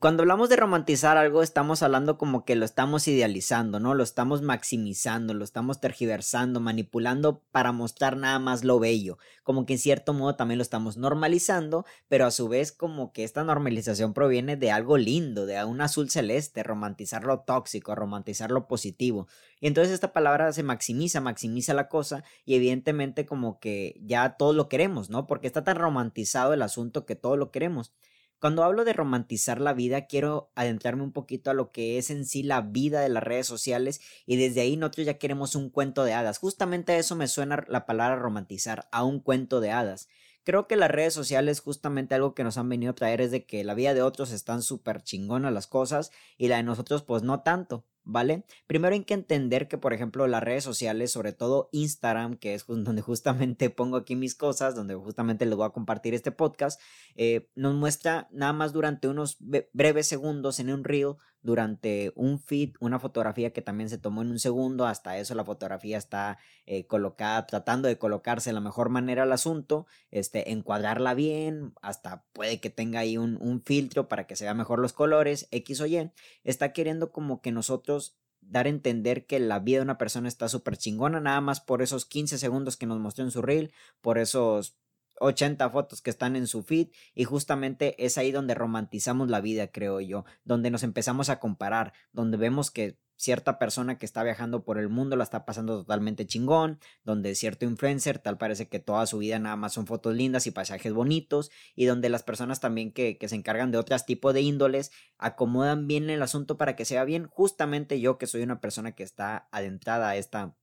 Cuando hablamos de romantizar algo, estamos hablando como que lo estamos idealizando, ¿no? Lo estamos maximizando, lo estamos tergiversando, manipulando para mostrar nada más lo bello. Como que en cierto modo también lo estamos normalizando, pero a su vez como que esta normalización proviene de algo lindo, de un azul celeste, romantizar lo tóxico, romantizar lo positivo. Y entonces esta palabra se maximiza, maximiza la cosa y evidentemente como que ya todo lo queremos, ¿no? Porque está tan romantizado el asunto que todo lo queremos. Cuando hablo de romantizar la vida, quiero adentrarme un poquito a lo que es en sí la vida de las redes sociales y desde ahí nosotros ya queremos un cuento de hadas. Justamente a eso me suena la palabra romantizar, a un cuento de hadas. Creo que las redes sociales justamente algo que nos han venido a traer es de que la vida de otros están súper chingonas las cosas y la de nosotros pues no tanto. ¿Vale? Primero hay que entender que, por ejemplo, las redes sociales, sobre todo Instagram, que es donde justamente pongo aquí mis cosas, donde justamente les voy a compartir este podcast, eh, nos muestra nada más durante unos breves segundos en un reel durante un feed, una fotografía que también se tomó en un segundo, hasta eso la fotografía está eh, colocada, tratando de colocarse de la mejor manera al asunto, este, encuadrarla bien, hasta puede que tenga ahí un, un filtro para que se vea mejor los colores, X o Y, está queriendo como que nosotros dar a entender que la vida de una persona está súper chingona, nada más por esos 15 segundos que nos mostró en su reel, por esos 80 fotos que están en su feed y justamente es ahí donde romantizamos la vida, creo yo, donde nos empezamos a comparar, donde vemos que cierta persona que está viajando por el mundo la está pasando totalmente chingón, donde cierto influencer tal parece que toda su vida nada más son fotos lindas y paisajes bonitos, y donde las personas también que, que se encargan de otros tipos de índoles acomodan bien el asunto para que sea bien. Justamente yo que soy una persona que está adentrada a esta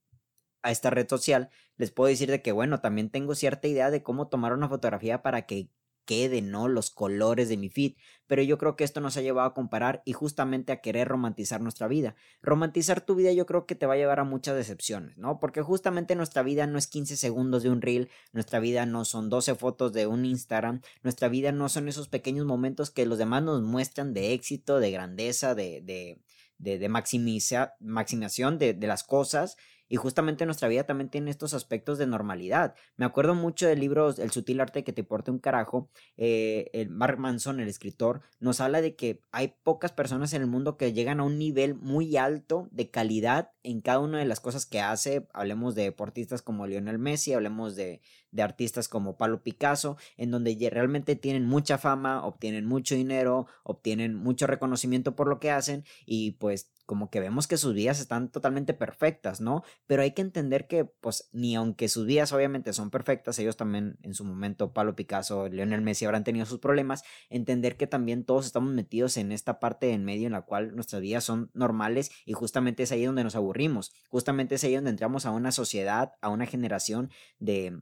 a esta red social, les puedo decir de que, bueno, también tengo cierta idea de cómo tomar una fotografía para que quede, ¿no? Los colores de mi feed. Pero yo creo que esto nos ha llevado a comparar y justamente a querer romantizar nuestra vida. Romantizar tu vida yo creo que te va a llevar a muchas decepciones, ¿no? Porque justamente nuestra vida no es 15 segundos de un reel, nuestra vida no son 12 fotos de un Instagram, nuestra vida no son esos pequeños momentos que los demás nos muestran de éxito, de grandeza, de, de, de, de maximización de las cosas y justamente nuestra vida también tiene estos aspectos de normalidad. Me acuerdo mucho del libro El sutil arte que te porte un carajo. Eh, el Mark Manson, el escritor, nos habla de que hay pocas personas en el mundo que llegan a un nivel muy alto de calidad en cada una de las cosas que hace. Hablemos de deportistas como Lionel Messi, hablemos de, de artistas como Pablo Picasso, en donde realmente tienen mucha fama, obtienen mucho dinero, obtienen mucho reconocimiento por lo que hacen y pues como que vemos que sus vidas están totalmente perfectas, ¿no? Pero hay que entender que, pues, ni aunque sus vidas obviamente son perfectas, ellos también en su momento, Pablo Picasso, Lionel Messi habrán tenido sus problemas, entender que también todos estamos metidos en esta parte en medio en la cual nuestras vidas son normales y justamente es ahí donde nos aburrimos, justamente es ahí donde entramos a una sociedad, a una generación de,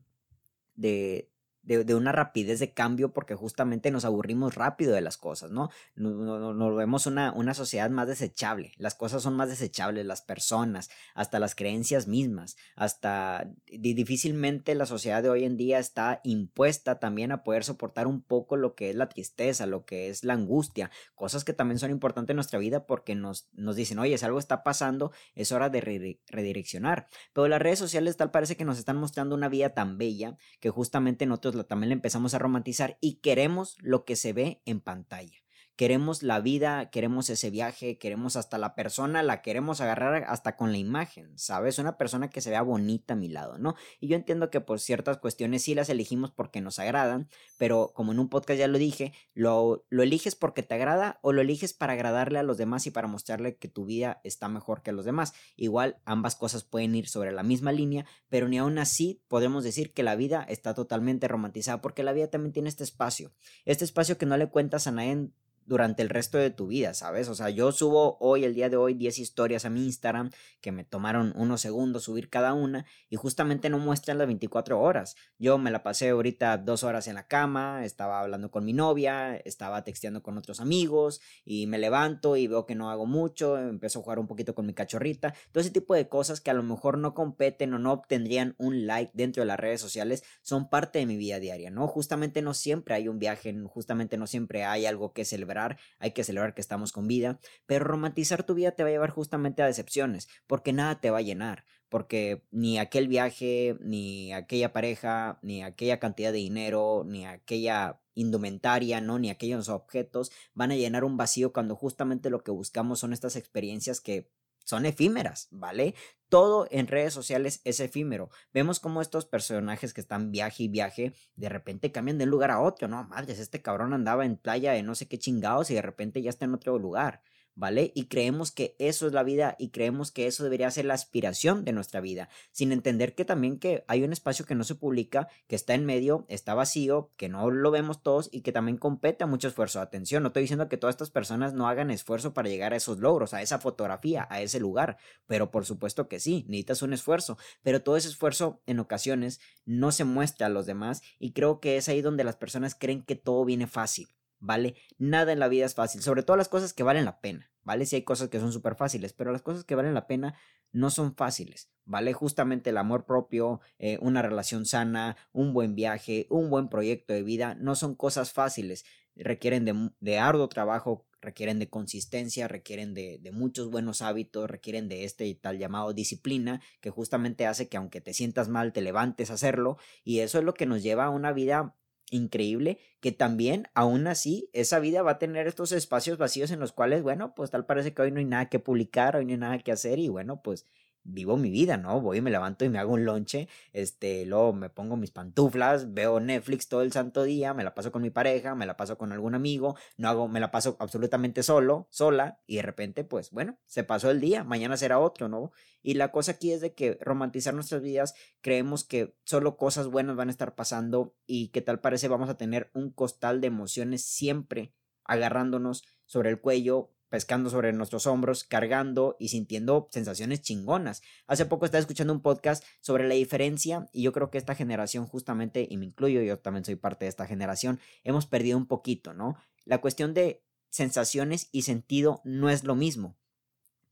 de, de, una rapidez de cambio porque justamente nos aburrimos rápido de las cosas, ¿no? Nos, no, vemos una, una sociedad más desechable, las cosas son más desechables, las personas, hasta las creencias mismas, hasta difícilmente la sociedad de hoy en día está impuesta también a poder soportar un poco lo que es la tristeza, lo que es la angustia, cosas que también son importantes en nuestra vida porque nos, nos dicen, oye, si algo está pasando, es hora de redireccionar. Pero las redes sociales tal parece que nos están mostrando una vida tan bella que justamente nosotros también la empezamos a romantizar y queremos lo que se ve en pantalla queremos la vida, queremos ese viaje, queremos hasta la persona, la queremos agarrar hasta con la imagen, ¿sabes? Una persona que se vea bonita a mi lado, ¿no? Y yo entiendo que por ciertas cuestiones sí las elegimos porque nos agradan, pero como en un podcast ya lo dije, lo, lo eliges porque te agrada o lo eliges para agradarle a los demás y para mostrarle que tu vida está mejor que los demás. Igual ambas cosas pueden ir sobre la misma línea, pero ni aún así podemos decir que la vida está totalmente romantizada porque la vida también tiene este espacio, este espacio que no le cuentas a nadie durante el resto de tu vida, ¿sabes? O sea, yo subo hoy, el día de hoy, 10 historias a mi Instagram que me tomaron unos segundos subir cada una y justamente no muestran las 24 horas. Yo me la pasé ahorita dos horas en la cama, estaba hablando con mi novia, estaba texteando con otros amigos y me levanto y veo que no hago mucho, empiezo a jugar un poquito con mi cachorrita, todo ese tipo de cosas que a lo mejor no competen o no obtendrían un like dentro de las redes sociales son parte de mi vida diaria, ¿no? Justamente no siempre hay un viaje, justamente no siempre hay algo que celebrar hay que celebrar que estamos con vida, pero romantizar tu vida te va a llevar justamente a decepciones, porque nada te va a llenar, porque ni aquel viaje, ni aquella pareja, ni aquella cantidad de dinero, ni aquella indumentaria, ¿no? Ni aquellos objetos van a llenar un vacío cuando justamente lo que buscamos son estas experiencias que son efímeras, ¿vale? Todo en redes sociales es efímero. Vemos cómo estos personajes que están viaje y viaje, de repente cambian de un lugar a otro, ¿no? Madres, este cabrón andaba en playa de no sé qué chingados y de repente ya está en otro lugar. ¿Vale? Y creemos que eso es la vida y creemos que eso debería ser la aspiración de nuestra vida, sin entender que también que hay un espacio que no se publica, que está en medio, está vacío, que no lo vemos todos y que también compete a mucho esfuerzo. Atención, no estoy diciendo que todas estas personas no hagan esfuerzo para llegar a esos logros, a esa fotografía, a ese lugar, pero por supuesto que sí, necesitas un esfuerzo, pero todo ese esfuerzo en ocasiones no se muestra a los demás y creo que es ahí donde las personas creen que todo viene fácil. ¿Vale? Nada en la vida es fácil, sobre todo las cosas que valen la pena, ¿vale? Si hay cosas que son súper fáciles, pero las cosas que valen la pena no son fáciles, ¿vale? Justamente el amor propio, eh, una relación sana, un buen viaje, un buen proyecto de vida, no son cosas fáciles, requieren de, de arduo trabajo, requieren de consistencia, requieren de, de, muchos buenos hábitos, requieren de este tal llamado disciplina, que justamente hace que aunque te sientas mal, te levantes a hacerlo, y eso es lo que nos lleva a una vida increíble que también aún así esa vida va a tener estos espacios vacíos en los cuales bueno pues tal parece que hoy no hay nada que publicar hoy no hay nada que hacer y bueno pues vivo mi vida, ¿no? Voy me levanto y me hago un lonche, este, luego me pongo mis pantuflas, veo Netflix todo el santo día, me la paso con mi pareja, me la paso con algún amigo, no hago, me la paso absolutamente solo, sola, y de repente, pues bueno, se pasó el día, mañana será otro, ¿no? Y la cosa aquí es de que romantizar nuestras vidas, creemos que solo cosas buenas van a estar pasando y que tal parece vamos a tener un costal de emociones siempre agarrándonos sobre el cuello, pescando sobre nuestros hombros, cargando y sintiendo sensaciones chingonas. Hace poco estaba escuchando un podcast sobre la diferencia y yo creo que esta generación justamente, y me incluyo, yo también soy parte de esta generación, hemos perdido un poquito, ¿no? La cuestión de sensaciones y sentido no es lo mismo.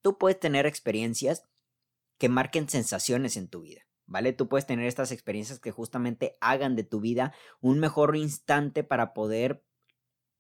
Tú puedes tener experiencias que marquen sensaciones en tu vida. ¿Vale? Tú puedes tener estas experiencias que justamente hagan de tu vida un mejor instante para poder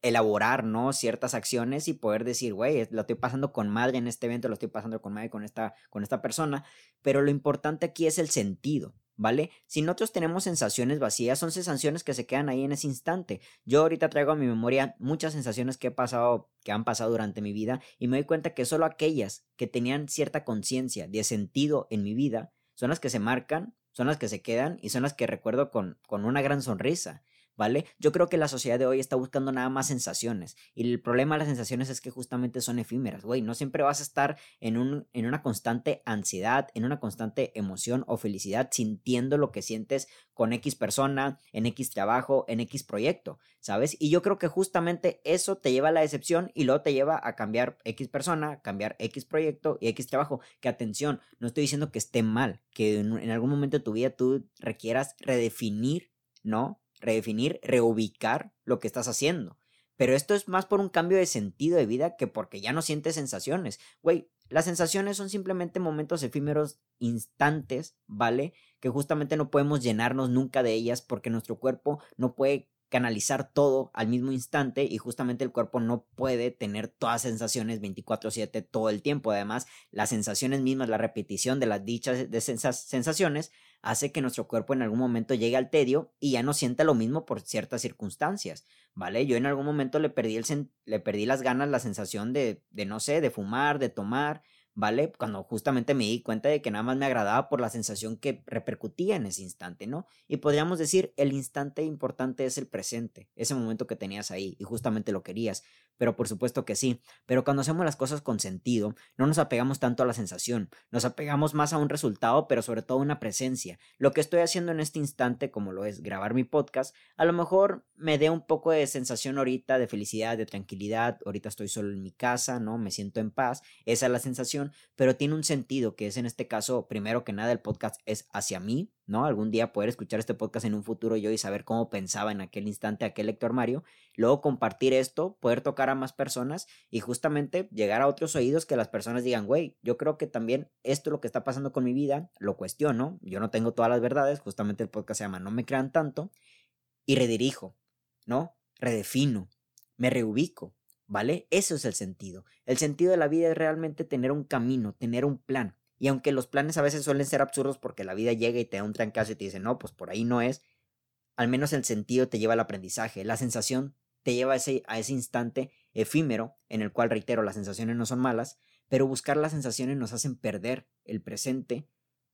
elaborar, ¿no? Ciertas acciones y poder decir, güey, lo estoy pasando con madre en este evento, lo estoy pasando con madre con esta, con esta persona, pero lo importante aquí es el sentido, ¿vale? Si nosotros tenemos sensaciones vacías, son sensaciones que se quedan ahí en ese instante. Yo ahorita traigo a mi memoria muchas sensaciones que he pasado, que han pasado durante mi vida y me doy cuenta que solo aquellas que tenían cierta conciencia de sentido en mi vida son las que se marcan, son las que se quedan y son las que recuerdo con, con una gran sonrisa. ¿Vale? Yo creo que la sociedad de hoy está buscando nada más sensaciones. Y el problema de las sensaciones es que justamente son efímeras, güey. No siempre vas a estar en, un, en una constante ansiedad, en una constante emoción o felicidad, sintiendo lo que sientes con X persona, en X trabajo, en X proyecto, ¿sabes? Y yo creo que justamente eso te lleva a la decepción y luego te lleva a cambiar X persona, cambiar X proyecto y X trabajo. Que atención, no estoy diciendo que esté mal, que en, en algún momento de tu vida tú requieras redefinir, ¿no? Redefinir, reubicar lo que estás haciendo. Pero esto es más por un cambio de sentido de vida que porque ya no sientes sensaciones. Güey, las sensaciones son simplemente momentos efímeros, instantes, ¿vale? Que justamente no podemos llenarnos nunca de ellas porque nuestro cuerpo no puede canalizar todo al mismo instante y justamente el cuerpo no puede tener todas sensaciones 24/7 todo el tiempo. Además, las sensaciones mismas, la repetición de las dichas de sensaciones hace que nuestro cuerpo en algún momento llegue al tedio y ya no sienta lo mismo por ciertas circunstancias, ¿vale? Yo en algún momento le perdí, el le perdí las ganas, la sensación de, de, no sé, de fumar, de tomar, ¿vale? Cuando justamente me di cuenta de que nada más me agradaba por la sensación que repercutía en ese instante, ¿no? Y podríamos decir, el instante importante es el presente, ese momento que tenías ahí y justamente lo querías, pero por supuesto que sí, pero cuando hacemos las cosas con sentido, no nos apegamos tanto a la sensación, nos apegamos más a un resultado, pero sobre todo a una presencia. Lo que estoy haciendo en este instante, como lo es grabar mi podcast, a lo mejor me dé un poco de sensación ahorita de felicidad, de tranquilidad, ahorita estoy solo en mi casa, ¿no? Me siento en paz, esa es la sensación, pero tiene un sentido que es en este caso, primero que nada, el podcast es hacia mí, ¿no? Algún día poder escuchar este podcast en un futuro yo y saber cómo pensaba en aquel instante aquel lector Mario, luego compartir esto, poder tocar a más personas y justamente llegar a otros oídos que las personas digan, güey, yo creo que también esto es lo que está pasando con mi vida, lo cuestiono, yo no tengo todas las verdades, justamente el podcast se llama No me crean tanto, y redirijo, ¿no? Redefino, me reubico, ¿vale? Eso es el sentido. El sentido de la vida es realmente tener un camino, tener un plan. Y aunque los planes a veces suelen ser absurdos porque la vida llega y te da un trancazo y te dice, no, pues por ahí no es, al menos el sentido te lleva al aprendizaje, la sensación te lleva a ese, a ese instante efímero, en el cual, reitero, las sensaciones no son malas, pero buscar las sensaciones nos hacen perder el presente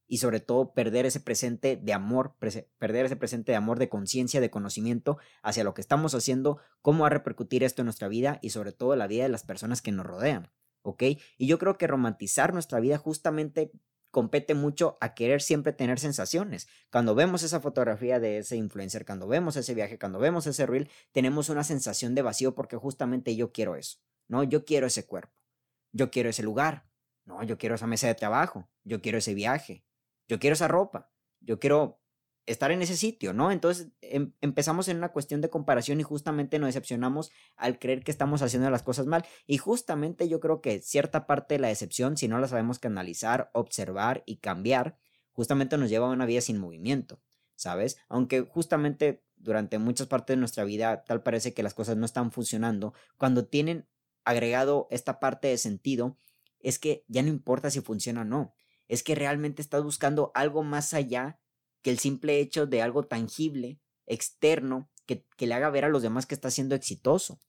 y sobre todo perder ese presente de amor, perder ese presente de amor, de conciencia, de conocimiento hacia lo que estamos haciendo, cómo va a repercutir esto en nuestra vida y sobre todo la vida de las personas que nos rodean, ¿ok? Y yo creo que romantizar nuestra vida justamente compete mucho a querer siempre tener sensaciones. Cuando vemos esa fotografía de ese influencer, cuando vemos ese viaje, cuando vemos ese reel, tenemos una sensación de vacío porque justamente yo quiero eso, ¿no? Yo quiero ese cuerpo, yo quiero ese lugar, no, yo quiero esa mesa de trabajo, yo quiero ese viaje, yo quiero esa ropa, yo quiero estar en ese sitio, ¿no? Entonces em, empezamos en una cuestión de comparación y justamente nos decepcionamos al creer que estamos haciendo las cosas mal. Y justamente yo creo que cierta parte de la decepción, si no la sabemos canalizar, observar y cambiar, justamente nos lleva a una vida sin movimiento, ¿sabes? Aunque justamente durante muchas partes de nuestra vida tal parece que las cosas no están funcionando, cuando tienen agregado esta parte de sentido, es que ya no importa si funciona o no es que realmente estás buscando algo más allá que el simple hecho de algo tangible, externo, que, le haga ver a los demás que está siendo exitoso.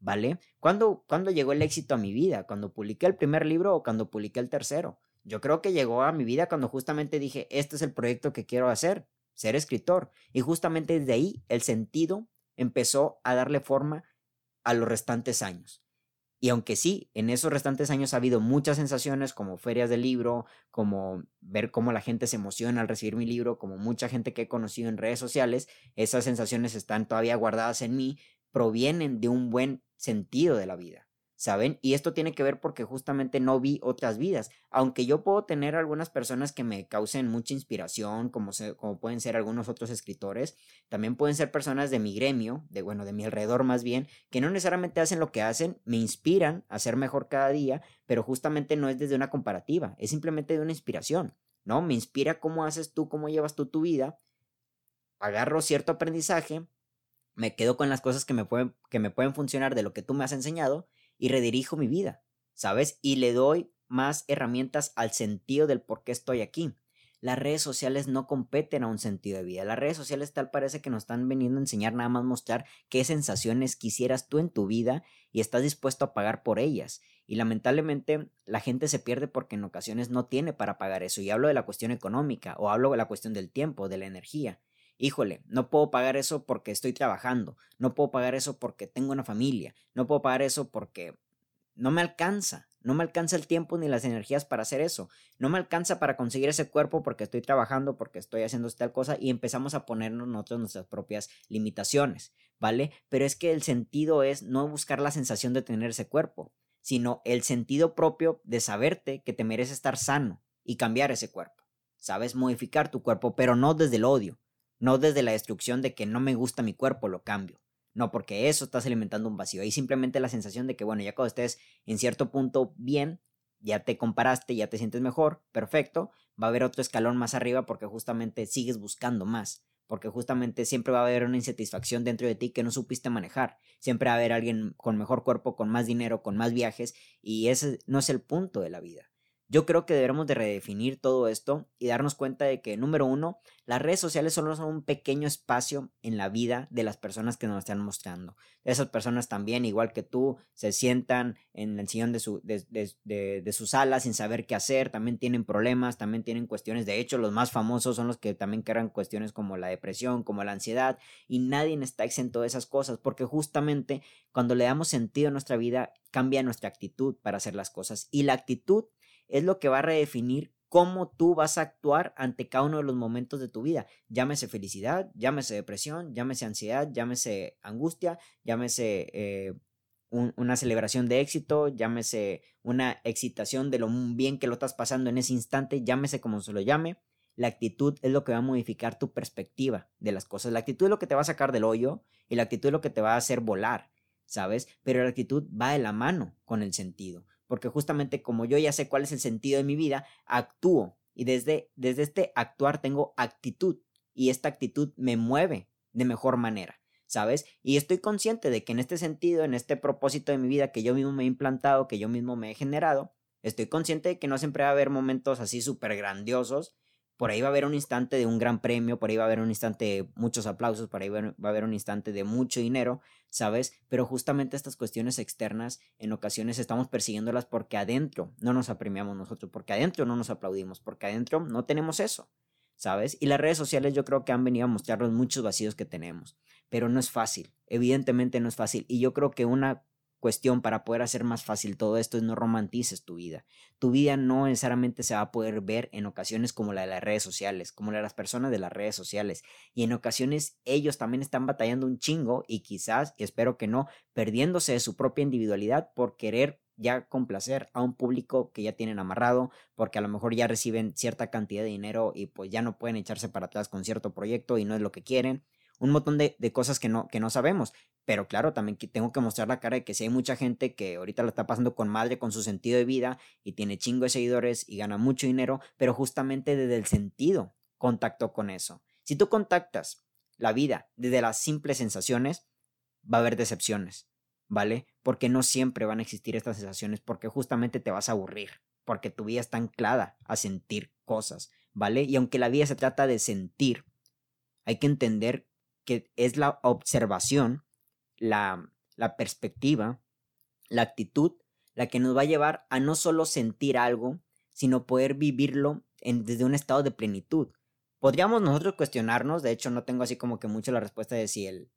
¿Vale? ¿Cuándo, ¿Cuándo llegó el éxito a mi vida? ¿Cuando publiqué el primer libro o cuando publiqué el tercero? Yo creo que llegó a mi vida cuando justamente dije, este es el proyecto que quiero hacer, ser escritor. Y justamente desde ahí el sentido empezó a darle forma a los restantes años. Y aunque sí, en esos restantes años ha habido muchas sensaciones como ferias de libro, como ver cómo la gente se emociona al recibir mi libro, como mucha gente que he conocido en redes sociales, esas sensaciones están todavía guardadas en mí, provienen de un buen sentido de la vida. ¿Saben? Y esto tiene que ver porque justamente no vi otras vidas, aunque yo puedo tener algunas personas que me causen mucha inspiración, como, como pueden ser algunos otros escritores, también pueden ser personas de mi gremio, de bueno, de mi alrededor más bien, que no necesariamente hacen lo que hacen, me inspiran a ser mejor cada día, pero justamente no es desde una comparativa, es simplemente de una inspiración, ¿no? Me inspira cómo haces tú, cómo llevas tú tu vida, agarro cierto aprendizaje, me quedo con las cosas que me pueden, que me pueden funcionar de lo que tú me has enseñado, y redirijo mi vida, ¿sabes? Y le doy más herramientas al sentido del por qué estoy aquí. Las redes sociales no competen a un sentido de vida. Las redes sociales tal parece que nos están veniendo a enseñar nada más mostrar qué sensaciones quisieras tú en tu vida y estás dispuesto a pagar por ellas. Y lamentablemente la gente se pierde porque en ocasiones no tiene para pagar eso. Y hablo de la cuestión económica o hablo de la cuestión del tiempo, de la energía híjole, no puedo pagar eso porque estoy trabajando, no puedo pagar eso porque tengo una familia, no puedo pagar eso porque no me alcanza, no me alcanza el tiempo ni las energías para hacer eso, no me alcanza para conseguir ese cuerpo porque estoy trabajando, porque estoy haciendo tal cosa y empezamos a ponernos nosotros nuestras propias limitaciones, ¿vale? Pero es que el sentido es no buscar la sensación de tener ese cuerpo, sino el sentido propio de saberte que te mereces estar sano y cambiar ese cuerpo. Sabes modificar tu cuerpo, pero no desde el odio, no desde la destrucción de que no me gusta mi cuerpo, lo cambio. No, porque eso estás alimentando un vacío. Ahí simplemente la sensación de que, bueno, ya cuando estés en cierto punto bien, ya te comparaste, ya te sientes mejor, perfecto, va a haber otro escalón más arriba porque justamente sigues buscando más, porque justamente siempre va a haber una insatisfacción dentro de ti que no supiste manejar, siempre va a haber alguien con mejor cuerpo, con más dinero, con más viajes, y ese no es el punto de la vida. Yo creo que debemos de redefinir todo esto y darnos cuenta de que, número uno, las redes sociales solo son un pequeño espacio en la vida de las personas que nos están mostrando. Esas personas también, igual que tú, se sientan en el sillón de su, de, de, de, su sala sin saber qué hacer, también tienen problemas, también tienen cuestiones. De hecho, los más famosos son los que también crean cuestiones como la depresión, como la ansiedad, y nadie está exento de esas cosas, porque justamente cuando le damos sentido a nuestra vida, cambia nuestra actitud para hacer las cosas. Y la actitud es lo que va a redefinir cómo tú vas a actuar ante cada uno de los momentos de tu vida. Llámese felicidad, llámese depresión, llámese ansiedad, llámese angustia, llámese eh, una celebración de éxito, llámese una excitación de lo bien que lo estás pasando en ese instante, llámese como se lo llame. La actitud es lo que va a modificar tu perspectiva de las cosas. La actitud es lo que te va a sacar del hoyo y la actitud es lo que te va a hacer volar, ¿sabes? Pero la actitud va de la mano con el sentido porque justamente como yo ya sé cuál es el sentido de mi vida, actúo y desde, desde este actuar tengo actitud y esta actitud me mueve de mejor manera, ¿sabes? Y estoy consciente de que en este sentido, en este propósito de mi vida que yo mismo me he implantado, que yo mismo me he generado, estoy consciente de que no siempre va a haber momentos así súper grandiosos por ahí va a haber un instante de un gran premio, por ahí va a haber un instante de muchos aplausos, por ahí va a haber un instante de mucho dinero, ¿sabes? Pero justamente estas cuestiones externas en ocasiones estamos persiguiéndolas porque adentro no nos apremiamos nosotros, porque adentro no nos aplaudimos, porque adentro no tenemos eso, ¿sabes? Y las redes sociales yo creo que han venido a mostrarnos muchos vacíos que tenemos, pero no es fácil, evidentemente no es fácil. Y yo creo que una cuestión para poder hacer más fácil todo esto es no romantices tu vida. Tu vida no necesariamente se va a poder ver en ocasiones como la de las redes sociales, como la de las personas de las redes sociales. Y en ocasiones ellos también están batallando un chingo y quizás, espero que no, perdiéndose de su propia individualidad por querer ya complacer a un público que ya tienen amarrado, porque a lo mejor ya reciben cierta cantidad de dinero y pues ya no pueden echarse para atrás con cierto proyecto y no es lo que quieren un montón de, cosas que no, que no sabemos. Pero claro, también tengo que mostrar la cara de que si hay mucha gente que ahorita lo está pasando con madre, con su sentido de vida y tiene chingo de seguidores y gana mucho dinero, pero justamente desde el sentido contactó con eso. Si tú contactas la vida desde las simples sensaciones, va a haber decepciones, ¿vale? Porque no siempre van a existir estas sensaciones, porque justamente te vas a aburrir, porque tu vida está anclada a sentir cosas, ¿vale? Y aunque la vida se trata de sentir, hay que entender que es la observación, la, la perspectiva, la actitud, la que nos va a llevar a no solo sentir algo, sino poder vivirlo en, desde un estado de plenitud. Podríamos nosotros cuestionarnos, de hecho no tengo así como que mucho la respuesta de si el...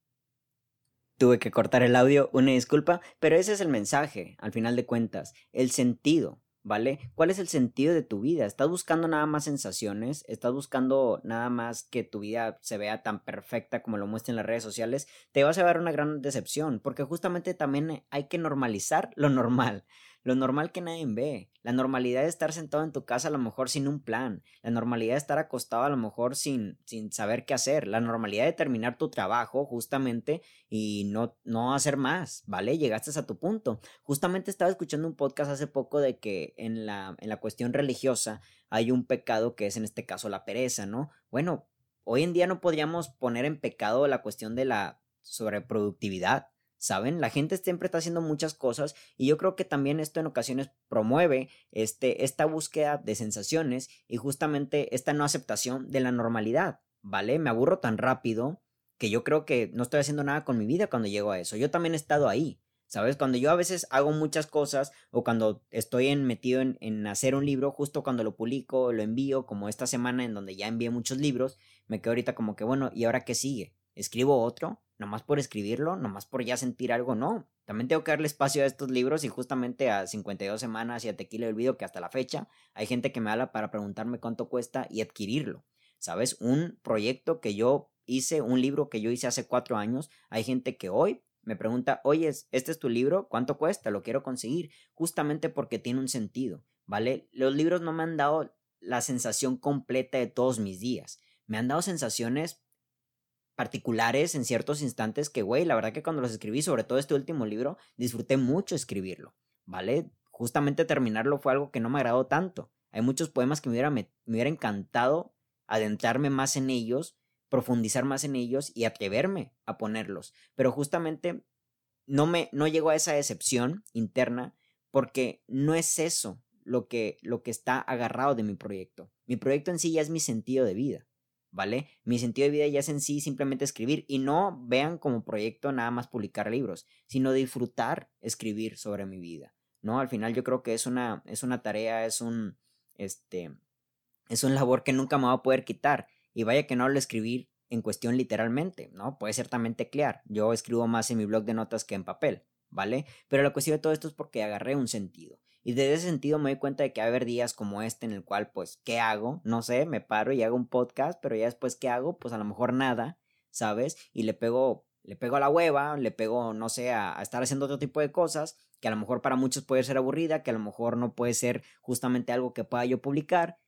Tuve que cortar el audio, una disculpa, pero ese es el mensaje, al final de cuentas, el sentido. ¿Vale? ¿Cuál es el sentido de tu vida? ¿Estás buscando nada más sensaciones? ¿Estás buscando nada más que tu vida se vea tan perfecta como lo muestran las redes sociales? Te vas a ver una gran decepción, porque justamente también hay que normalizar lo normal lo normal que nadie ve, la normalidad de estar sentado en tu casa a lo mejor sin un plan, la normalidad de estar acostado a lo mejor sin, sin saber qué hacer, la normalidad de terminar tu trabajo justamente y no, no hacer más, ¿vale? Llegaste a tu punto. Justamente estaba escuchando un podcast hace poco de que en la, en la cuestión religiosa hay un pecado que es en este caso la pereza, ¿no? Bueno, hoy en día no podríamos poner en pecado la cuestión de la sobreproductividad ¿saben? La gente siempre está haciendo muchas cosas y yo creo que también esto en ocasiones promueve este, esta búsqueda de sensaciones y justamente esta no aceptación de la normalidad, ¿vale? Me aburro tan rápido que yo creo que no estoy haciendo nada con mi vida cuando llego a eso. Yo también he estado ahí, ¿sabes? Cuando yo a veces hago muchas cosas o cuando estoy en, metido en, en hacer un libro, justo cuando lo publico, lo envío, como esta semana en donde ya envié muchos libros, me quedo ahorita como que, bueno, ¿y ahora qué sigue? ¿Escribo otro? Nomás por escribirlo, nomás por ya sentir algo, no. También tengo que darle espacio a estos libros y justamente a 52 semanas y a Tequila Olvido, que hasta la fecha hay gente que me habla para preguntarme cuánto cuesta y adquirirlo. ¿Sabes? Un proyecto que yo hice, un libro que yo hice hace cuatro años, hay gente que hoy me pregunta, oye, este es tu libro, ¿cuánto cuesta? Lo quiero conseguir, justamente porque tiene un sentido, ¿vale? Los libros no me han dado la sensación completa de todos mis días, me han dado sensaciones particulares en ciertos instantes que, güey, la verdad que cuando los escribí, sobre todo este último libro, disfruté mucho escribirlo, ¿vale? Justamente terminarlo fue algo que no me agradó tanto. Hay muchos poemas que me hubiera, me, hubiera encantado adentrarme más en ellos, profundizar más en ellos y atreverme a ponerlos. Pero justamente no me no llegó a esa decepción interna porque no es eso lo que, lo que está agarrado de mi proyecto. Mi proyecto en sí ya es mi sentido de vida, ¿vale? Mi sentido de vida ya es en sí simplemente escribir y no vean como proyecto nada más publicar libros, sino disfrutar escribir sobre mi vida, ¿no? Al final yo creo que es una, es una tarea, es un, este, es un labor que nunca me va a poder quitar y vaya que no lo escribir en cuestión literalmente, ¿no? Puede ser también teclear. Yo escribo más en mi blog de notas que en papel, ¿vale? Pero la cuestión de todo esto es porque agarré un sentido. Y desde ese sentido me doy cuenta de que va a haber días como este en el cual, pues, ¿qué hago? No sé, me paro y hago un podcast, pero ya después, ¿qué hago? Pues a lo mejor nada, ¿sabes? Y le pego, le pego a la hueva, le pego, no sé, a, a estar haciendo otro tipo de cosas, que a lo mejor para muchos puede ser aburrida, que a lo mejor no puede ser justamente algo que pueda yo publicar,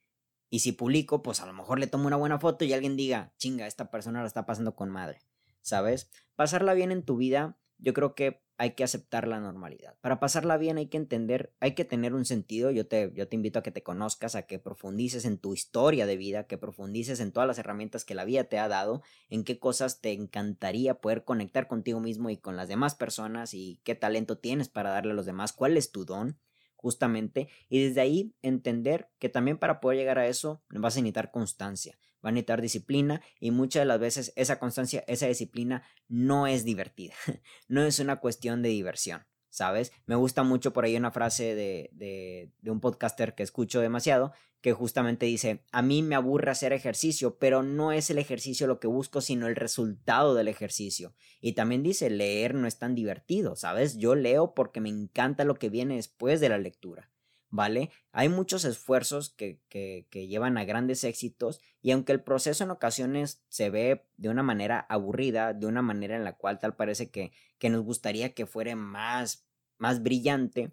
y si publico, pues a lo mejor le tomo una buena foto y alguien diga, chinga, esta persona la está pasando con madre. ¿Sabes? Pasarla bien en tu vida, yo creo que hay que aceptar la normalidad. Para pasarla bien hay que entender, hay que tener un sentido. Yo te, yo te invito a que te conozcas, a que profundices en tu historia de vida, que profundices en todas las herramientas que la vida te ha dado, en qué cosas te encantaría poder conectar contigo mismo y con las demás personas y qué talento tienes para darle a los demás, cuál es tu don justamente, y desde ahí entender que también para poder llegar a eso vas a necesitar constancia, va a necesitar disciplina y muchas de las veces esa constancia, esa disciplina no es divertida, no es una cuestión de diversión. ¿Sabes? Me gusta mucho por ahí una frase de, de, de un podcaster que escucho demasiado, que justamente dice, a mí me aburre hacer ejercicio, pero no es el ejercicio lo que busco, sino el resultado del ejercicio. Y también dice, leer no es tan divertido, ¿sabes? Yo leo porque me encanta lo que viene después de la lectura. ¿Vale? Hay muchos esfuerzos que, que, llevan a grandes éxitos y aunque el proceso en ocasiones se ve de una manera aburrida, de una manera en la cual tal parece que, que nos gustaría que fuera más, más brillante,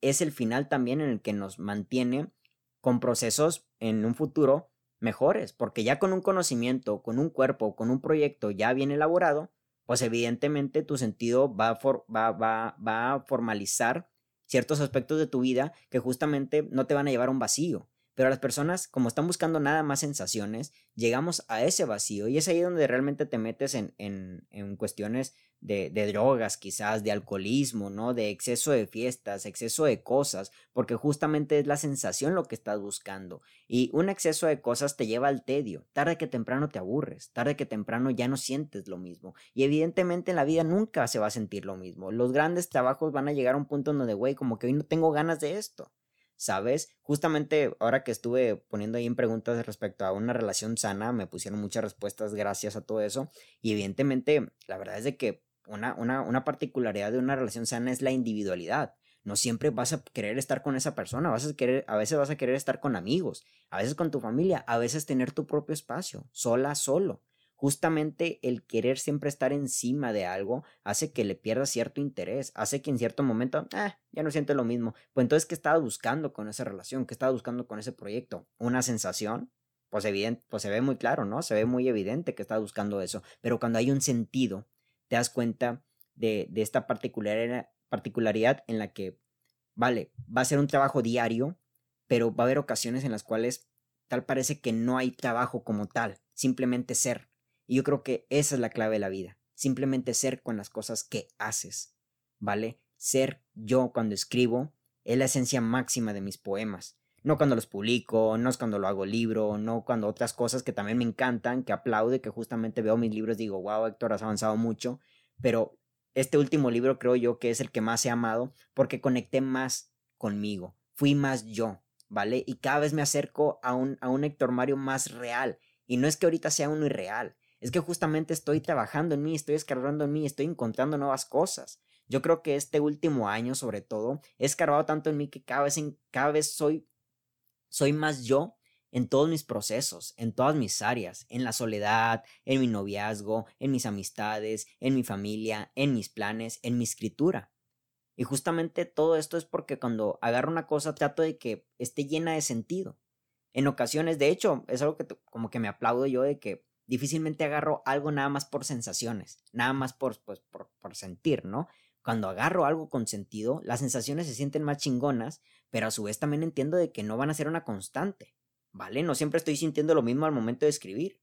es el final también en el que nos mantiene con procesos en un futuro mejores, porque ya con un conocimiento, con un cuerpo, con un proyecto ya bien elaborado, pues evidentemente tu sentido va a, va, va, va a formalizar ciertos aspectos de tu vida que justamente no te van a llevar a un vacío. Pero las personas, como están buscando nada más sensaciones, llegamos a ese vacío y es ahí donde realmente te metes en, en, en cuestiones de, drogas, quizás, de alcoholismo, ¿no? De exceso de fiestas, exceso de cosas, porque justamente es la sensación lo que estás buscando. Y un exceso de cosas te lleva al tedio. Tarde que temprano te aburres, tarde que temprano ya no sientes lo mismo. Y evidentemente en la vida nunca se va a sentir lo mismo. Los grandes trabajos van a llegar a un punto donde, güey, como que hoy no tengo ganas de esto. ¿Sabes? Justamente ahora que estuve poniendo ahí en preguntas respecto a una relación sana, me pusieron muchas respuestas gracias a todo eso. Y evidentemente, la verdad es de que una, una, una particularidad de una relación sana es la individualidad. No siempre vas a querer estar con esa persona, vas a, querer, a veces vas a querer estar con amigos, a veces con tu familia, a veces tener tu propio espacio, sola, solo. Justamente el querer siempre estar encima de algo hace que le pierda cierto interés, hace que en cierto momento, ah, ya no siente lo mismo. Pues entonces, ¿qué estaba buscando con esa relación? ¿Qué estaba buscando con ese proyecto? ¿Una sensación? Pues, evidente, pues se ve muy claro, ¿no? Se ve muy evidente que está buscando eso. Pero cuando hay un sentido, te das cuenta de, de esta particularidad en la que, vale, va a ser un trabajo diario, pero va a haber ocasiones en las cuales tal parece que no hay trabajo como tal, simplemente ser. Y yo creo que esa es la clave de la vida, simplemente ser con las cosas que haces, ¿vale? Ser yo cuando escribo es la esencia máxima de mis poemas. No cuando los publico, no es cuando lo hago libro, no cuando otras cosas que también me encantan, que aplaude, que justamente veo mis libros y digo, wow, Héctor, has avanzado mucho, pero este último libro creo yo que es el que más he amado porque conecté más conmigo, fui más yo, ¿vale? Y cada vez me acerco a un, a un Héctor Mario más real. Y no es que ahorita sea uno irreal, es que justamente estoy trabajando en mí, estoy escarbando en mí, estoy encontrando nuevas cosas. Yo creo que este último año, sobre todo, he escarbado tanto en mí que cada vez, cada vez soy soy más yo en todos mis procesos, en todas mis áreas, en la soledad, en mi noviazgo, en mis amistades, en mi familia, en mis planes, en mi escritura. Y justamente todo esto es porque cuando agarro una cosa trato de que esté llena de sentido. En ocasiones, de hecho, es algo que como que me aplaudo yo de que difícilmente agarro algo nada más por sensaciones, nada más por, pues, por, sentir, ¿no? Cuando agarro algo con sentido, las sensaciones se sienten más chingonas, pero a su vez también entiendo de que no van a ser una constante, ¿vale? No siempre estoy sintiendo lo mismo al momento de escribir.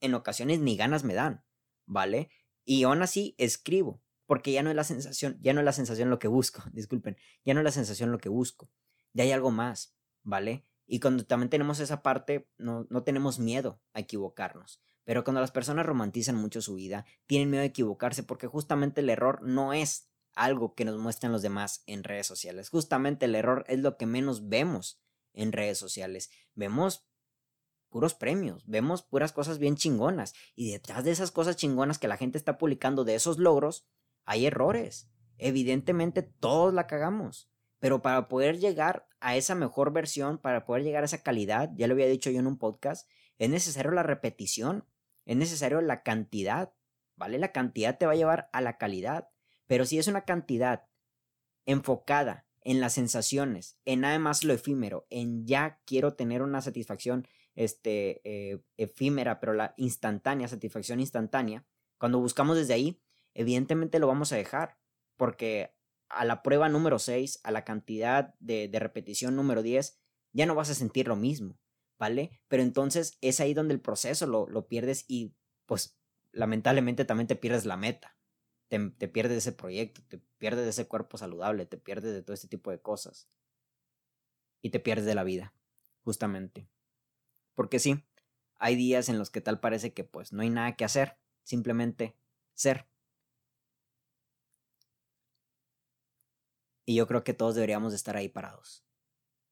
En ocasiones ni ganas me dan, ¿vale? Y aún así escribo, porque ya no es la sensación, ya no es la sensación lo que busco, disculpen, ya no es la sensación lo que busco. de hay algo más, ¿vale? Y cuando también tenemos esa parte, no, no tenemos miedo a equivocarnos. Pero cuando las personas romantizan mucho su vida, tienen miedo de equivocarse porque justamente el error no es algo que nos muestran los demás en redes sociales. Justamente el error es lo que menos vemos en redes sociales. Vemos puros premios, vemos puras cosas bien chingonas. Y detrás de esas cosas chingonas que la gente está publicando, de esos logros, hay errores. Evidentemente todos la cagamos. Pero para poder llegar a esa mejor versión, para poder llegar a esa calidad, ya lo había dicho yo en un podcast, es necesario la repetición es necesario la cantidad, ¿vale? La cantidad te va a llevar a la calidad, pero si es una cantidad enfocada en las sensaciones, en nada más lo efímero, en ya quiero tener una satisfacción este, eh, efímera, pero la instantánea, satisfacción instantánea, cuando buscamos desde ahí, evidentemente lo vamos a dejar, porque a la prueba número 6, a la cantidad de, de repetición número 10, ya no vas a sentir lo mismo. ¿vale? Pero entonces es ahí donde el proceso lo, lo pierdes y pues lamentablemente también te pierdes la meta. Te, pierdes ese proyecto, te pierdes de ese cuerpo saludable, te pierdes de todo este tipo de cosas. Y te pierdes de la vida, justamente. Porque sí, hay días en los que tal parece que pues no hay nada que hacer, simplemente ser. Y yo creo que todos deberíamos de estar ahí parados.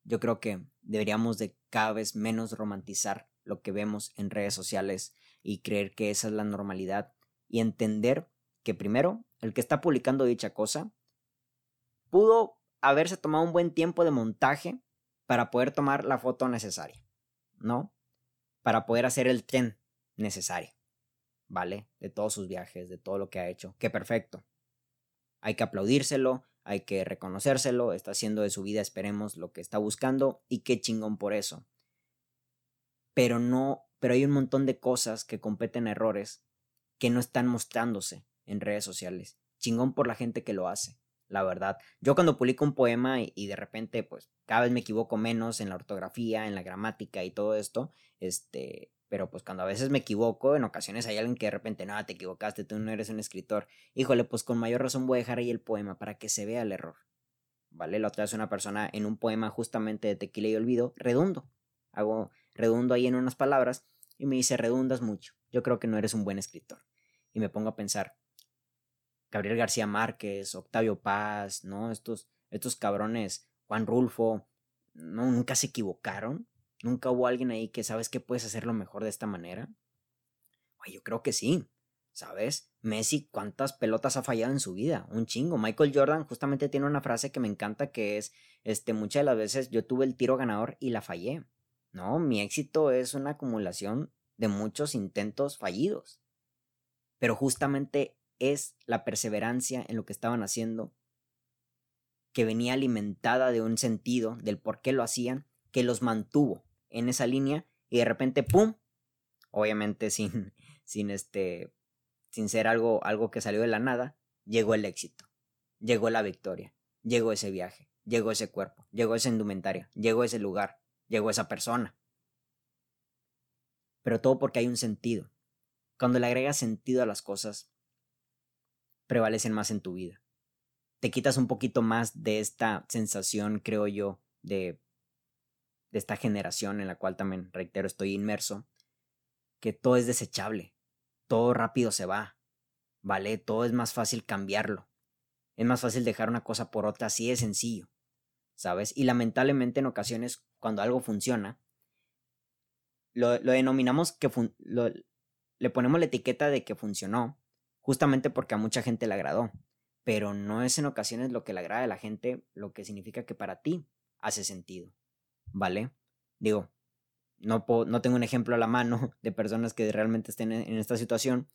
Yo creo que deberíamos de cada vez menos romantizar lo que vemos en redes sociales y creer que esa es la normalidad y entender que primero, el que está publicando dicha cosa pudo haberse tomado un buen tiempo de montaje para poder tomar la foto necesaria, ¿no? Para poder hacer el tren necesario, ¿vale? De todos sus viajes, de todo lo que ha hecho. Qué perfecto. Hay que aplaudírselo, hay que reconocérselo, está haciendo de su vida, esperemos, lo que está buscando y qué chingón por eso. Pero no, pero hay un montón de cosas que competen errores que no están mostrándose en redes sociales. Chingón por la gente que lo hace, la verdad. Yo cuando publico un poema y, y de repente, pues, cada vez me equivoco menos en la ortografía, en la gramática y todo esto, este, pero pues cuando a veces me equivoco, en ocasiones hay alguien que de repente, no, te equivocaste, tú no eres un escritor. Híjole, pues con mayor razón voy a dejar ahí el poema para que se vea el error. ¿Vale? La otra vez una persona en un poema justamente de Tequila y Olvido, redundo. Hago redundo ahí en unas palabras y me dice, redundas mucho. Yo creo que no eres un buen escritor. Y me pongo a pensar, Gabriel García Márquez, Octavio Paz, ¿no? Estos, estos cabrones, Juan Rulfo, ¿no? Nunca se equivocaron. ¿Nunca hubo alguien ahí que sabes que puedes hacerlo mejor de esta manera? yo creo que sí. ¿Sabes? Messi, ¿cuántas pelotas ha fallado en su vida? Un chingo. Michael Jordan justamente tiene una frase que me encanta que es, este, muchas de las veces yo tuve el tiro ganador y la fallé. No, mi éxito es una acumulación de muchos intentos fallidos. Pero justamente es la perseverancia en lo que estaban haciendo que venía alimentada de un sentido del por qué lo hacían, que los mantuvo en esa línea y de repente, ¡pum! Obviamente sin, sin este, sin ser algo, algo que salió de la nada, llegó el éxito, llegó la victoria, llegó ese viaje, llegó ese cuerpo, llegó esa indumentaria, llegó ese lugar, llegó esa persona. Pero todo porque hay un sentido. Cuando le agregas sentido a las cosas, prevalecen más en tu vida. Te quitas un poquito más de esta sensación, creo yo, de de esta generación en la cual también, reitero, estoy inmerso, que todo es desechable, todo rápido se va, ¿vale? Todo es más fácil cambiarlo. Es más fácil dejar una cosa por otra, así de sencillo, ¿sabes? Y lamentablemente en ocasiones, cuando algo funciona, lo, denominamos que le ponemos la etiqueta de que funcionó, justamente porque a mucha gente le agradó, pero no es en ocasiones lo que le agrada a la gente lo que significa que para ti hace sentido. ¿Vale? Digo, no, no tengo un ejemplo a la mano de personas que realmente estén en, esta situación,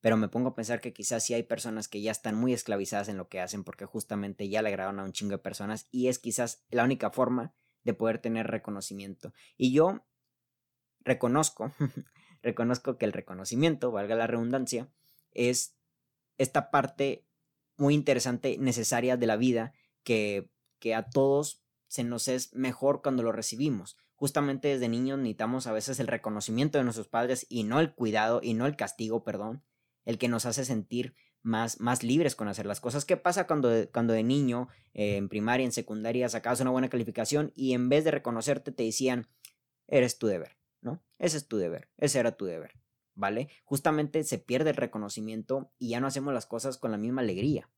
pero me pongo a pensar que quizás sí hay personas que ya están muy esclavizadas en lo que hacen porque justamente ya le agradaron a un chingo de personas y es quizás la única forma de poder tener reconocimiento. Y yo reconozco, reconozco que el reconocimiento, valga la redundancia, es esta parte muy interesante, necesaria de la vida que, que a todos se nos es mejor cuando lo recibimos. Justamente desde niños necesitamos a veces el reconocimiento de nuestros padres y no el cuidado y no el castigo, perdón, el que nos hace sentir más, más libres con hacer las cosas. ¿Qué pasa cuando, cuando de niño, eh, en primaria, en secundaria, sacabas una buena calificación y en vez de reconocerte te decían, eres tu deber, ¿no? Ese es tu deber, ese era tu deber, ¿vale? Justamente se pierde el reconocimiento y ya no hacemos las cosas con la misma alegría.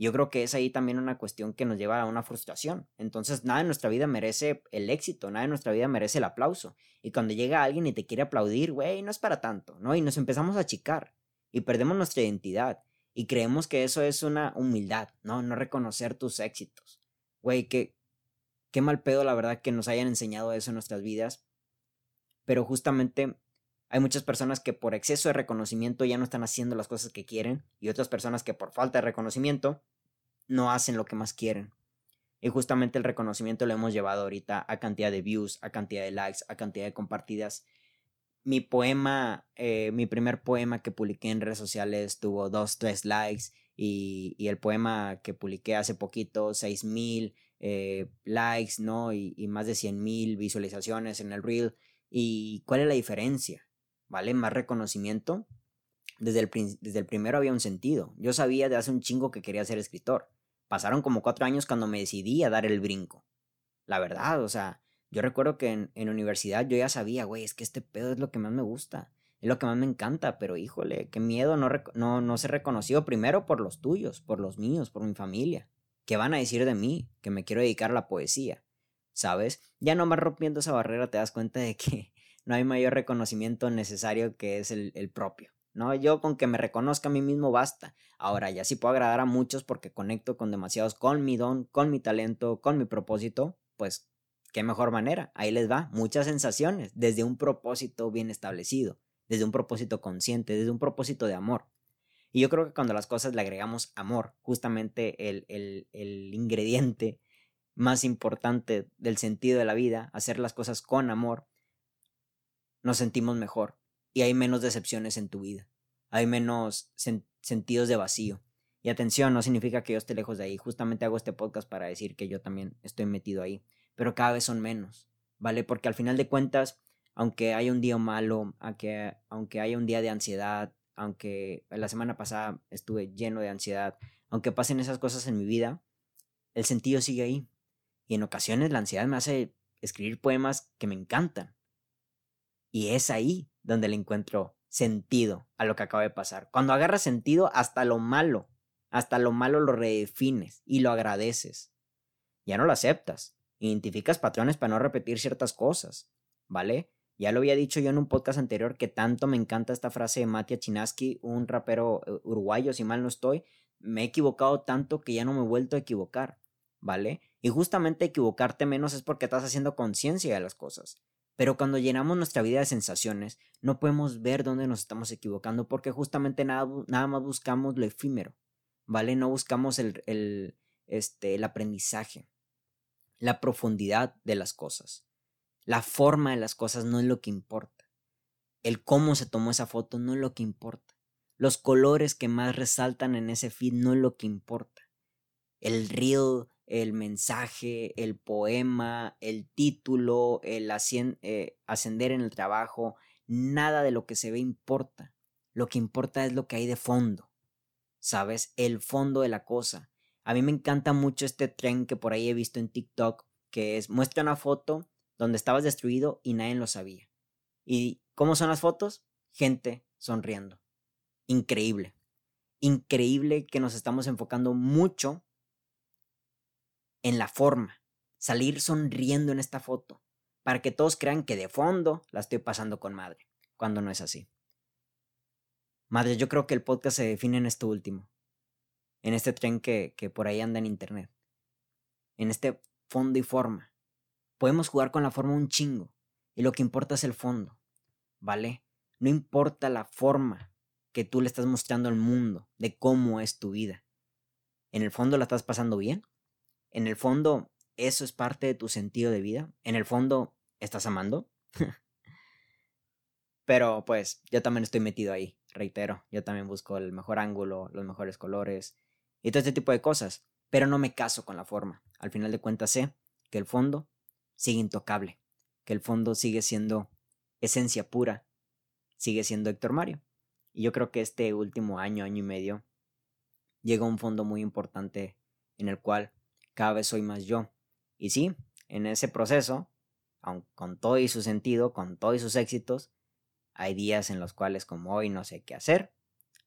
Yo creo que es ahí también una cuestión que nos lleva a una frustración. Entonces, nada en nuestra vida merece el éxito, nada en nuestra vida merece el aplauso. Y cuando llega alguien y te quiere aplaudir, güey, no es para tanto, ¿no? Y nos empezamos a achicar y perdemos nuestra identidad y creemos que eso es una humildad, ¿no? No reconocer tus éxitos. Güey, qué, qué mal pedo la verdad que nos hayan enseñado eso en nuestras vidas. Pero justamente hay muchas personas que por exceso de reconocimiento ya no están haciendo las cosas que quieren y otras personas que por falta de reconocimiento no hacen lo que más quieren. Y justamente el reconocimiento lo hemos llevado ahorita a cantidad de views, a cantidad de likes, a cantidad de compartidas. Mi poema, eh, mi primer poema que publiqué en redes sociales tuvo dos, tres likes y, el poema que publiqué hace poquito, seis mil eh, likes, ¿no? Y, y más de cien mil visualizaciones en el reel. ¿Y cuál es la diferencia? ¿Vale? Más reconocimiento. Desde el, desde el primero había un sentido. Yo sabía de hace un chingo que quería ser escritor. Pasaron como cuatro años cuando me decidí a dar el brinco. La verdad, o sea, yo recuerdo que en, en universidad yo ya sabía, güey, es que este pedo es lo que más me gusta. Es lo que más me encanta, pero híjole, qué miedo no, no, no ser reconocido primero por los tuyos, por los míos, por mi familia. ¿Qué van a decir de mí? Que me quiero dedicar a la poesía. ¿Sabes? Ya no más rompiendo esa barrera te das cuenta de que no hay mayor reconocimiento necesario que es el, propio. ¿no? Yo con que me reconozca a mí mismo basta. Ahora ya sí puedo agradar a muchos porque conecto con demasiados, con mi don, con mi talento, con mi propósito, pues qué mejor manera. Ahí les va, muchas sensaciones, desde un propósito bien establecido, desde un propósito consciente, desde un propósito de amor. Y yo creo que cuando las cosas le agregamos amor, justamente el, el, el ingrediente más importante del sentido de la vida, hacer las cosas con amor, nos sentimos mejor y hay menos decepciones en tu vida. Hay menos sentidos de vacío. Y atención, no significa que yo esté lejos de ahí. Justamente hago este podcast para decir que yo también estoy metido ahí. Pero cada vez son menos, ¿vale? Porque al final de cuentas, aunque haya un día malo, aunque, aunque haya un día de ansiedad, aunque la semana pasada estuve lleno de ansiedad, aunque pasen esas cosas en mi vida, el sentido sigue ahí. Y en ocasiones la ansiedad me hace escribir poemas que me encantan. Y es ahí donde le encuentro sentido a lo que acaba de pasar. Cuando agarras sentido, hasta lo malo, hasta lo malo lo redefines y lo agradeces. Ya no lo aceptas. Identificas patrones para no repetir ciertas cosas, ¿vale? Ya lo había dicho yo en un podcast anterior que tanto me encanta esta frase de Matia Chinaski, un rapero eh, uruguayo, si mal no estoy. Me he equivocado tanto que ya no me he vuelto a equivocar, ¿vale? Y justamente equivocarte menos es porque estás haciendo conciencia de las cosas. Pero cuando llenamos nuestra vida de sensaciones, no podemos ver dónde nos estamos equivocando porque justamente nada, nada más buscamos lo efímero, ¿vale? No buscamos el, el, este, el aprendizaje, la profundidad de las cosas. La forma de las cosas no es lo que importa. El cómo se tomó esa foto no es lo que importa. Los colores que más resaltan en ese feed no es lo que importa. El reel el mensaje, el poema, el título, el eh, ascender en el trabajo, nada de lo que se ve importa. Lo que importa es lo que hay de fondo, ¿sabes? El fondo de la cosa. A mí me encanta mucho este tren que por ahí he visto en TikTok, que es muestra una foto donde estabas destruido y nadie lo sabía. ¿Y cómo son las fotos? Gente sonriendo. Increíble. Increíble que nos estamos enfocando mucho en la forma, salir sonriendo en esta foto, para que todos crean que de fondo la estoy pasando con madre, cuando no es así. Madre, yo creo que el podcast se define en esto último, en este tren que, que por ahí anda en internet, en este fondo y forma. Podemos jugar con la forma un chingo, y lo que importa es el fondo, ¿vale? No importa la forma que tú le estás mostrando al mundo de cómo es tu vida. ¿En el fondo la estás pasando bien? En el fondo, eso es parte de tu sentido de vida. En el fondo, ¿estás amando? Pero pues yo también estoy metido ahí, reitero. Yo también busco el mejor ángulo, los mejores colores y todo este tipo de cosas. Pero no me caso con la forma. Al final de cuentas sé que el fondo sigue intocable, que el fondo sigue siendo esencia pura, sigue siendo Héctor Mario. Y yo creo que este último año, año y medio, llega a un fondo muy importante en el cual cada vez soy más yo. Y sí, en ese proceso, aun con todo y su sentido, con todos y sus éxitos, hay días en los cuales como hoy no sé qué hacer,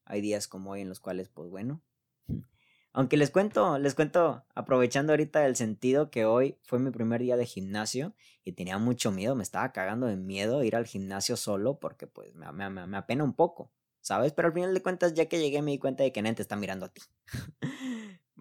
hay días como hoy en los cuales pues bueno, aunque les cuento, les cuento, aprovechando ahorita el sentido que hoy fue mi primer día de gimnasio y tenía mucho miedo, me estaba cagando de miedo ir al gimnasio solo porque pues me, me, me apena un poco, ¿sabes? Pero al final de cuentas, ya que llegué me di cuenta de que Nente está mirando a ti.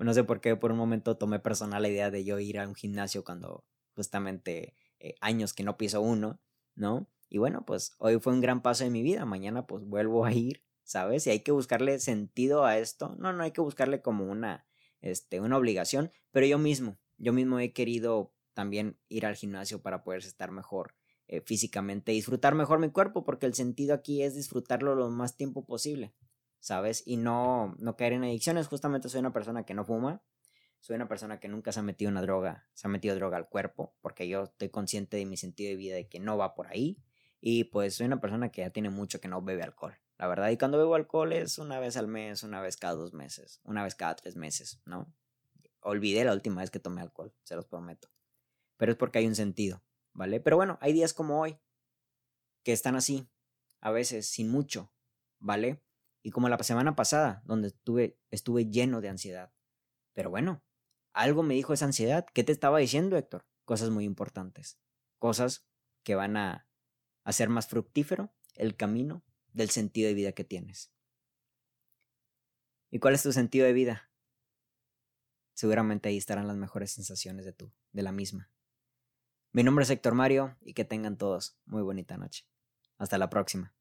no sé por qué por un momento tomé personal la idea de yo ir a un gimnasio cuando justamente eh, años que no piso uno, ¿no? Y bueno, pues hoy fue un gran paso de mi vida, mañana pues vuelvo a ir ¿sabes? Y hay que buscarle sentido a esto. No, no hay que buscarle como una, este, una obligación, pero yo mismo, yo mismo he querido también ir al gimnasio para poder estar mejor eh, físicamente, disfrutar mejor mi cuerpo, porque el sentido aquí es disfrutarlo lo más tiempo posible, ¿sabes? Y no, no caer en adicciones. Justamente soy una persona que no fuma, soy una persona que nunca se ha metido una droga, se ha metido droga al cuerpo, porque yo estoy consciente de mi sentido de vida de que no va por ahí. Y pues soy una persona que ya tiene mucho que no bebe alcohol la verdad. Y cuando bebo alcohol es una vez al mes, una vez cada dos meses, una vez cada tres meses, ¿no? Olvidé la última vez que tomé alcohol, se los prometo. Pero es porque hay un sentido, ¿vale? Pero bueno, hay días como hoy que están así, a veces sin mucho, ¿vale? Y como la semana pasada, donde estuve, estuve lleno de ansiedad. Pero bueno, algo me dijo esa ansiedad. ¿Qué te estaba diciendo, Héctor? Cosas muy importantes. Cosas que van a hacer más fructífero el camino del sentido de vida que tienes. ¿Y cuál es tu sentido de vida? Seguramente ahí estarán las mejores sensaciones de tú, de la misma. Mi nombre es Héctor Mario y que tengan todos muy bonita noche. Hasta la próxima.